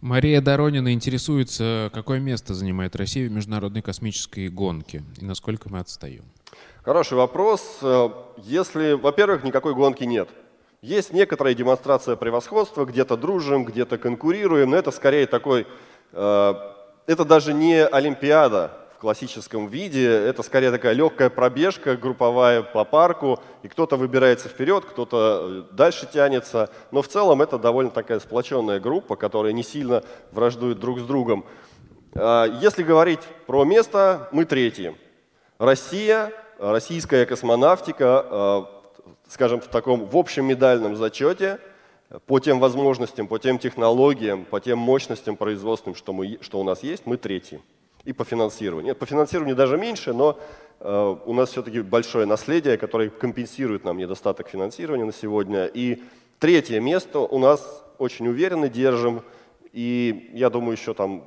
Мария Доронина интересуется, какое место занимает Россия в международной космической гонке и насколько мы отстаем. Хороший вопрос. Э, если, во-первых, никакой гонки нет – есть некоторая демонстрация превосходства, где-то дружим, где-то конкурируем, но это скорее такой, э, это даже не Олимпиада в классическом виде, это скорее такая легкая пробежка групповая по парку, и кто-то выбирается вперед, кто-то э, дальше тянется, но в целом это довольно такая сплоченная группа, которая не сильно враждует друг с другом. Э, если говорить про место, мы третьи. Россия, российская космонавтика э, скажем, в таком в общем медальном зачете по тем возможностям, по тем технологиям, по тем мощностям производственным, что, мы, что у нас есть, мы третьи. И по финансированию. По финансированию даже меньше, но э, у нас все-таки большое наследие, которое компенсирует нам недостаток финансирования на сегодня. И третье место у нас очень уверенно держим. И я думаю, еще там,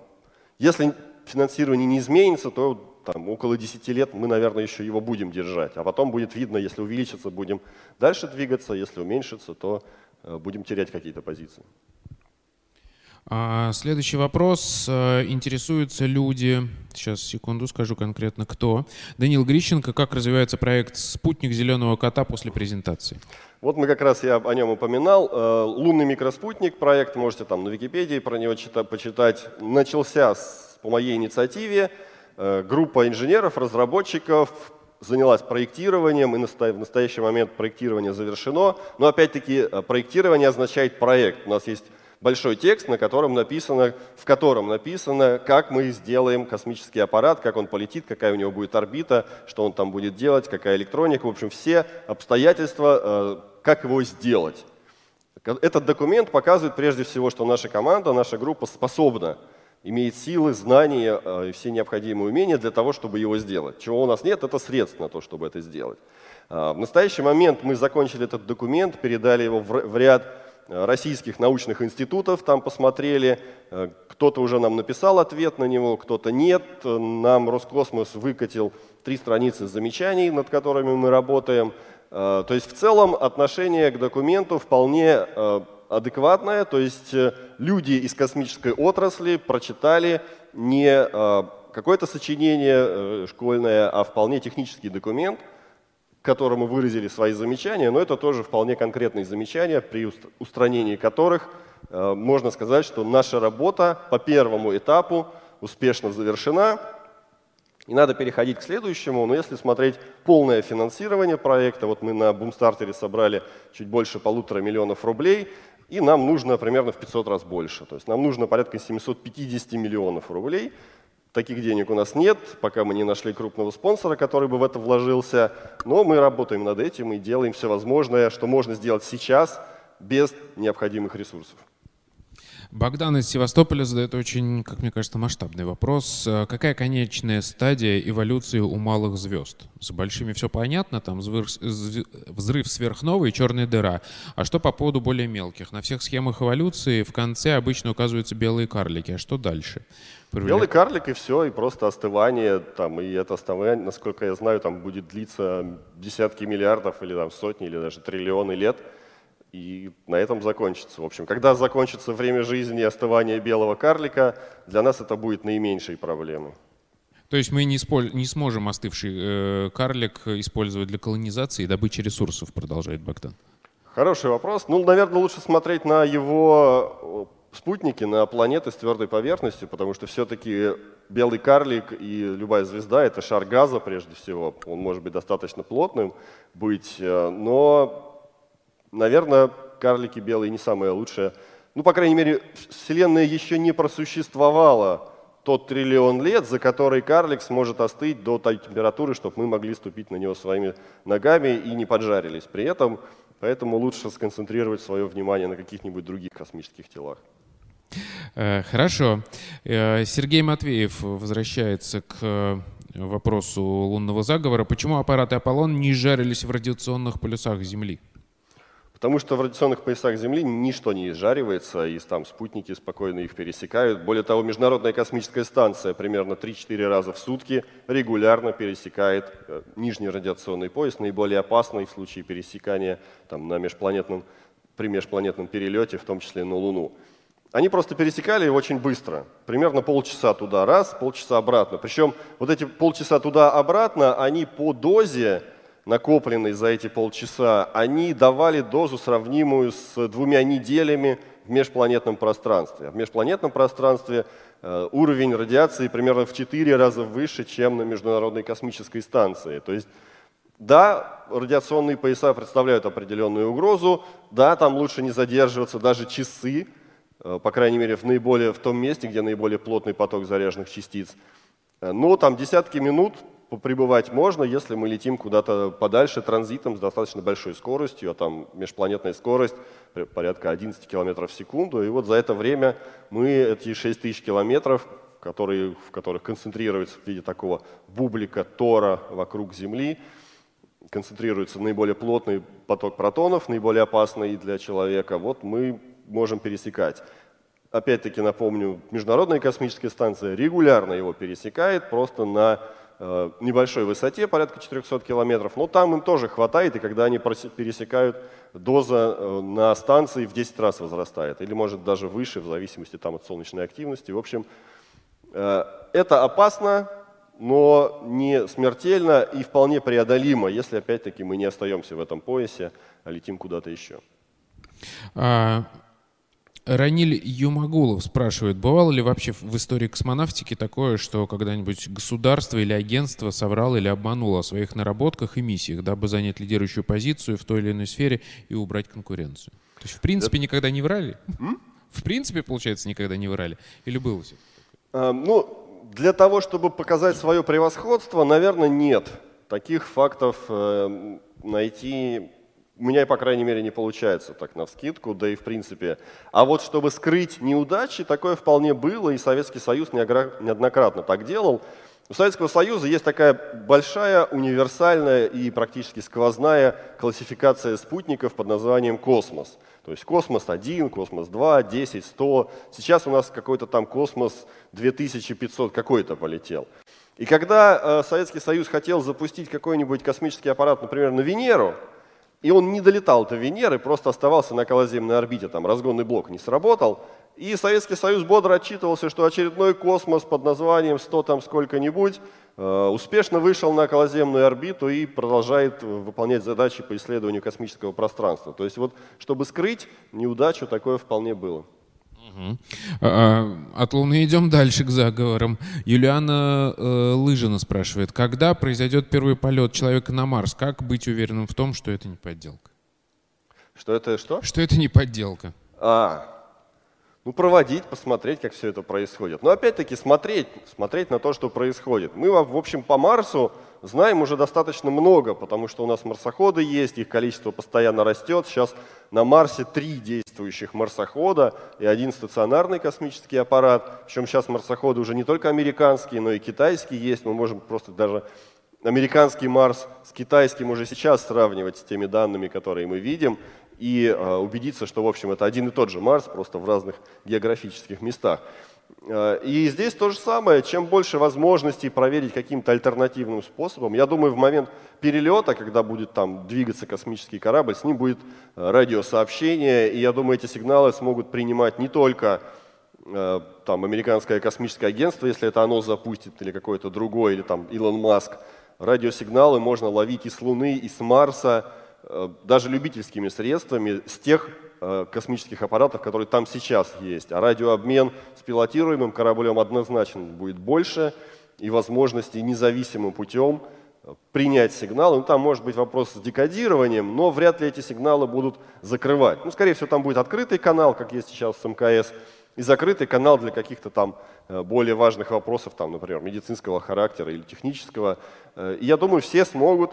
если финансирование не изменится, то там, около 10 лет мы, наверное, еще его будем держать. А потом будет видно, если увеличится, будем дальше двигаться, если уменьшится, то э, будем терять какие-то позиции. А, следующий вопрос. Э, интересуются люди, сейчас секунду скажу конкретно кто. Данил Грищенко, как развивается проект «Спутник зеленого кота» после презентации? Вот мы как раз, я о нем упоминал, э, лунный микроспутник проект, можете там на Википедии про него почитать, начался с, по моей инициативе, группа инженеров, разработчиков занялась проектированием, и в настоящий момент проектирование завершено. Но опять-таки э, проектирование означает проект. У нас есть большой текст, на котором написано, в котором написано, как мы сделаем космический аппарат, как он полетит, какая у него будет орбита, что он там будет делать, какая электроника, в общем, все обстоятельства, э, как его сделать. Этот документ показывает прежде всего, что наша команда, наша группа способна, имеет силы, знания э, и все необходимые умения для того, чтобы его сделать. Чего у нас нет, это средств на то, чтобы это сделать. А, в настоящий момент мы закончили этот документ, передали его в ряд э, российских научных институтов, там посмотрели, кто-то уже нам написал ответ на него, кто-то нет. Нам Роскосмос выкатил три страницы замечаний, над которыми мы работаем. То есть в целом отношение к документу вполне адекватная, то есть э, люди из космической отрасли прочитали не э, какое-то сочинение э, школьное, а вполне технический документ, к которому выразили свои замечания, но это тоже вполне конкретные замечания, при устранении которых можно сказать, что наша работа по первому этапу успешно завершена, и надо переходить к следующему, но если смотреть полное финансирование проекта, вот мы на Бумстартере собрали чуть больше полутора миллионов рублей, и нам нужно примерно в 500 раз больше. То есть нам нужно порядка 750 миллионов рублей. Таких денег у нас нет, пока мы не нашли крупного спонсора, который бы в это вложился. Но мы работаем над этим и делаем все возможное, что можно сделать сейчас без необходимых ресурсов. Богдан из Севастополя задает очень, как мне кажется, масштабный вопрос. Э, какая конечная стадия эволюции у малых звезд? С большими все понятно, там взрыв сверхновой и черная дыра. А что по поводу более мелких? На всех схемах эволюции в конце обычно указываются белые карлики. А что дальше? Привлек... Белый карлик и все, и просто остывание, там, и это остывание, насколько я знаю, там будет длиться десятки миллиардов или там сотни или даже триллионы лет – и на этом закончится. В общем, когда закончится время жизни и остывания белого карлика, для нас это будет наименьшей проблемой. То есть мы не, исполь... не сможем остывший э, карлик использовать для колонизации и добычи ресурсов, продолжает Богдан. Хороший вопрос. Ну, наверное, лучше смотреть на его э, спутники, на планеты с твердой поверхностью, потому что все-таки белый карлик и любая звезда — это шар газа прежде всего. Он может быть достаточно плотным быть, э, но наверное, карлики белые не самое лучшее. Ну, по крайней мере, Вселенная еще не просуществовала тот триллион лет, за который карлик сможет остыть до той температуры, чтобы мы могли ступить на него своими ногами и не поджарились. При этом, поэтому лучше сконцентрировать свое внимание на каких-нибудь других космических телах. Э, хорошо. Э, Сергей Матвеев возвращается к э, вопросу лунного заговора. Почему аппараты Аполлон не жарились в радиационных полюсах Земли? Потому что в радиационных поясах Земли ничто не изжаривается, и там спутники спокойно их пересекают. Более того, Международная космическая станция примерно 3-4 раза в сутки регулярно пересекает э, нижний радиационный пояс, наиболее опасный в случае пересекания там, на межпланетном, при межпланетном перелете, в том числе на Луну. Они просто пересекали очень быстро, примерно полчаса туда раз, полчаса обратно. Причем вот эти полчаса туда-обратно, они по дозе накопленной за эти полчаса, они давали дозу, сравнимую с двумя неделями в межпланетном пространстве. В межпланетном пространстве э, уровень радиации примерно в 4 раза выше, чем на Международной космической станции. То есть, да, радиационные пояса представляют определенную угрозу, да, там лучше не задерживаться даже часы, э, по крайней мере, в, наиболее, в том месте, где наиболее плотный поток заряженных частиц. Э, но там десятки минут пребывать можно, если мы летим куда-то подальше транзитом с достаточно большой скоростью, а там межпланетная скорость порядка 11 км в секунду. И вот за это время мы эти 6 тысяч километров, которые, в которых концентрируется в виде такого бублика Тора вокруг Земли, концентрируется наиболее плотный поток протонов, наиболее опасный для человека, вот мы можем пересекать. Опять-таки напомню, Международная космическая станция регулярно его пересекает, просто на небольшой высоте, порядка 400 километров, но там им тоже хватает, и когда они пересекают, доза э, на станции в 10 раз возрастает, или может даже выше, в зависимости там, от солнечной активности. В общем, э, это опасно, но не смертельно и вполне преодолимо, если опять-таки мы не остаемся в этом поясе, а летим куда-то еще. Раниль Юмагулов спрашивает, бывало ли вообще в истории космонавтики такое, что когда-нибудь государство или агентство соврало или обмануло о своих наработках и миссиях, дабы занять лидирующую позицию в той или иной сфере и убрать конкуренцию? То есть, в принципе, никогда не врали? в принципе, получается, никогда не врали? Или было все? А, ну, для того, чтобы показать свое превосходство, наверное, нет. Таких фактов э, найти у меня, по крайней мере, не получается так на вскидку, да и в принципе. А вот чтобы скрыть неудачи, такое вполне было, и Советский Союз неоднократно так делал. У Советского Союза есть такая большая, универсальная и практически сквозная классификация спутников под названием «Космос». То есть «Космос-1», «Космос-2», «10», «100». Сейчас у нас какой-то там «Космос 2500» какой-то полетел. И когда э, Советский Союз хотел запустить какой-нибудь космический аппарат, например, на Венеру, и он не долетал до Венеры, просто оставался на околоземной орбите, там разгонный блок не сработал, и Советский Союз бодро отчитывался, что очередной космос под названием 100 там сколько-нибудь э, успешно вышел на околоземную орбиту и продолжает выполнять задачи по исследованию космического пространства. То есть вот, чтобы скрыть неудачу, такое вполне было. От Луны идем дальше к заговорам. Юлиана э, Лыжина спрашивает, когда произойдет первый полет человека на Марс? Как быть уверенным в том, что это не подделка? Что это что? Что это не подделка. А, ну, проводить, посмотреть, как все это происходит. Но опять-таки смотреть, смотреть на то, что происходит. Мы, в общем, по Марсу знаем уже достаточно много, потому что у нас марсоходы есть, их количество постоянно растет. Сейчас на Марсе три действующих марсохода и один стационарный космический аппарат. Причем сейчас марсоходы уже не только американские, но и китайские есть. Мы можем просто даже американский Марс с китайским уже сейчас сравнивать с теми данными, которые мы видим и э, убедиться, что, в общем, это один и тот же Марс, просто в разных географических местах. Э, и здесь то же самое, чем больше возможностей проверить каким-то альтернативным способом. Я думаю, в момент перелета, когда будет там двигаться космический корабль, с ним будет э, радиосообщение, и я думаю, эти сигналы смогут принимать не только там, американское космическое агентство, если это оно запустит, или какое-то другое, или там Илон Маск. Радиосигналы можно ловить и с Луны, и с Марса, Э, даже любительскими средствами с тех э, космических аппаратов, которые там сейчас есть. А радиообмен с пилотируемым кораблем однозначно будет больше, и возможности независимым путем э, принять сигналы. Ну, там может быть вопрос с декодированием, но вряд ли эти сигналы будут закрывать. Ну, скорее всего, там будет открытый канал, как есть сейчас с МКС, и закрытый канал для каких-то там более важных вопросов, там, например, медицинского характера или технического. И я думаю, все смогут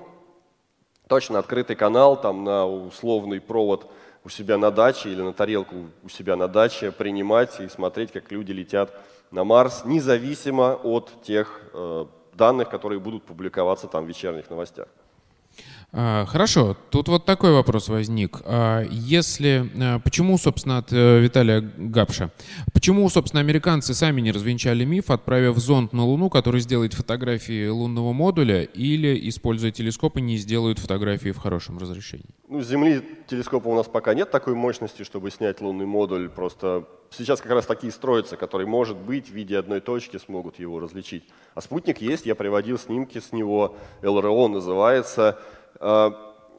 точно открытый канал там на условный провод у себя на даче или на тарелку у себя на даче принимать и смотреть, как люди летят на Марс, независимо от тех э, данных, которые будут публиковаться там в вечерних новостях. А, хорошо, тут вот такой вопрос возник. А, если, а, почему, собственно, от э, Виталия Гапша, почему, собственно, американцы сами не развенчали миф, отправив зонд на Луну, который сделает фотографии лунного модуля, или, используя телескопы, не сделают фотографии в хорошем разрешении? Ну, с Земли телескопа у нас пока нет такой мощности, чтобы снять лунный модуль. Просто сейчас как раз такие строятся, которые, может быть, в виде одной точки смогут его различить. А спутник есть, я приводил снимки с него, ЛРО называется. Э,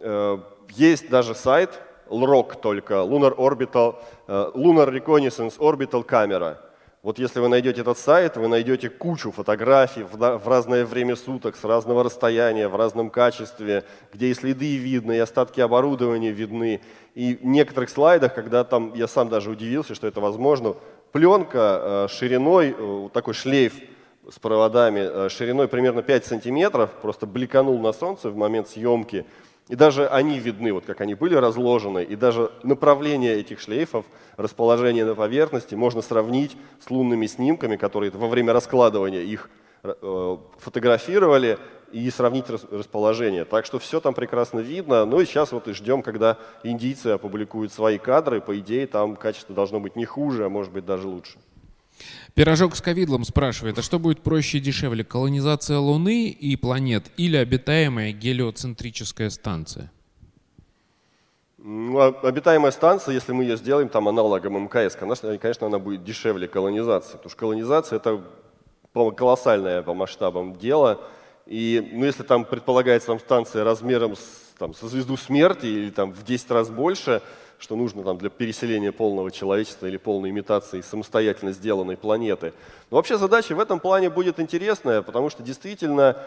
э, есть даже сайт, LROC только, Lunar Orbital, э, Lunar Reconnaissance Orbital Camera. Вот если вы найдете этот сайт, вы найдете кучу фотографий в разное время суток, с разного расстояния, в разном качестве, где и следы видны, и остатки оборудования видны. И в некоторых слайдах, когда там, я сам даже удивился, что это возможно, пленка шириной, такой шлейф с проводами э, шириной примерно 5 сантиметров, просто бликанул на солнце в момент съемки, и даже они видны, вот как они были разложены, и даже направление этих шлейфов, расположение на поверхности можно сравнить с лунными снимками, которые во время раскладывания их э, фотографировали, и сравнить расположение. Так что все там прекрасно видно. Ну и сейчас вот и ждем, когда индийцы опубликуют свои кадры. По идее, там качество должно быть не хуже, а может быть даже лучше. Пирожок с ковидлом спрашивает, а что будет проще и дешевле, колонизация Луны и планет или обитаемая гелиоцентрическая станция? Ну, а обитаемая станция, если мы ее сделаем там аналогом МКС, конечно, она будет дешевле колонизации, потому что колонизация это колоссальное по масштабам дело, и ну, если там предполагается там, станция размером с, там, со звезду смерти или там в 10 раз больше, что нужно там, для переселения полного человечества или полной имитации самостоятельно сделанной планеты. Но вообще задача в этом плане будет интересная, потому что действительно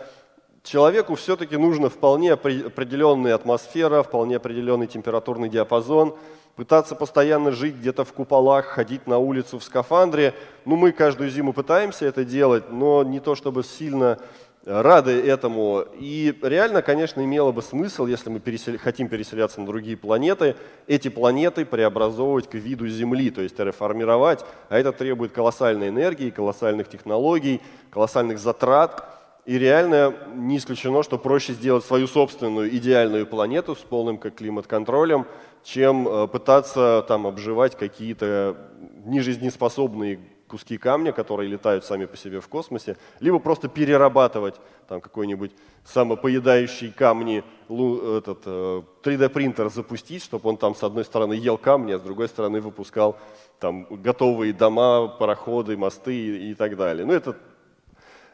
человеку все-таки нужно вполне определенная атмосфера, вполне определенный температурный диапазон. пытаться постоянно жить где-то в куполах, ходить на улицу в скафандре. Ну, мы каждую зиму пытаемся это делать, но не то чтобы сильно рады этому. И реально, конечно, имело бы смысл, если мы пересел... хотим переселяться на другие планеты, эти планеты преобразовывать к виду Земли, то есть реформировать. А это требует колоссальной энергии, колоссальных технологий, колоссальных затрат. И реально не исключено, что проще сделать свою собственную идеальную планету с полным как климат-контролем, чем э, пытаться там обживать какие-то нежизнеспособные куски камня, которые летают сами по себе в космосе, либо просто перерабатывать там какой-нибудь самопоедающий камни этот, 3D-принтер э, запустить, чтобы он там с одной стороны ел камни, а с другой стороны выпускал там готовые дома, пароходы, мосты и, и так далее. Ну, это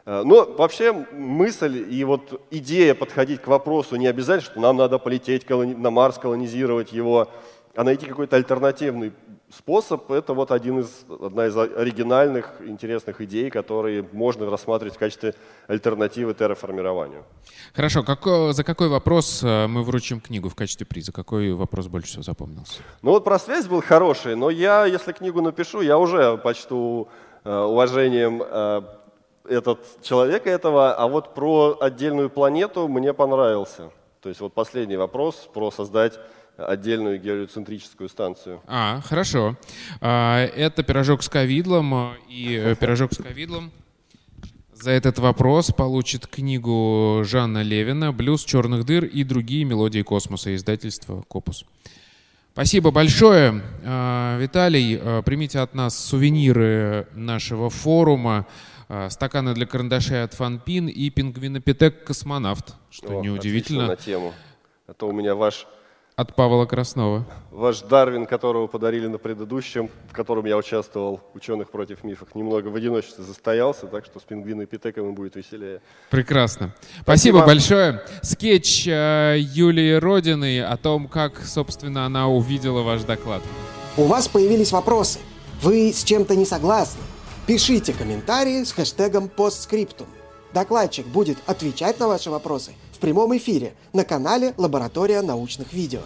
э, но вообще мысль и вот идея подходить к вопросу не обязательно, что нам надо полететь на Марс, колонизировать его, а найти какой-то альтернативный способ – это вот один из, одна из оригинальных, интересных идей, которые можно рассматривать в качестве альтернативы терраформированию. Хорошо. Как, за какой вопрос э, мы вручим книгу в качестве приза? Какой вопрос больше всего запомнился? Ну вот про связь был хороший, но я, если книгу напишу, я уже почту э, уважением э, этот человека этого, а вот про отдельную планету мне понравился. То есть вот последний вопрос про создать отдельную гелиоцентрическую станцию. А, хорошо. А, это пирожок с ковидлом, и э, пирожок с ковидлом за этот вопрос получит книгу Жанна Левина «Блюз черных дыр и другие мелодии космоса» издательства «Копус». Спасибо большое. А, Виталий, а, примите от нас сувениры нашего форума, стаканы для карандашей от Фанпин и пингвинопитек «Космонавт», что О, неудивительно. на тему. А то у меня ваш от Павла Краснова. Ваш Дарвин, которого подарили на предыдущем, в котором я участвовал, ученых против мифов, немного в одиночестве застоялся, так что с пингвинопитеком будет веселее. Прекрасно. Спасибо, Спасибо большое. Скетч э, Юлии Родины о том, как, собственно, она увидела ваш доклад. У вас появились вопросы. Вы с чем-то не согласны? Пишите комментарии с хэштегом постскриптум. Докладчик будет отвечать на ваши вопросы прямом эфире на канале «Лаборатория научных видео».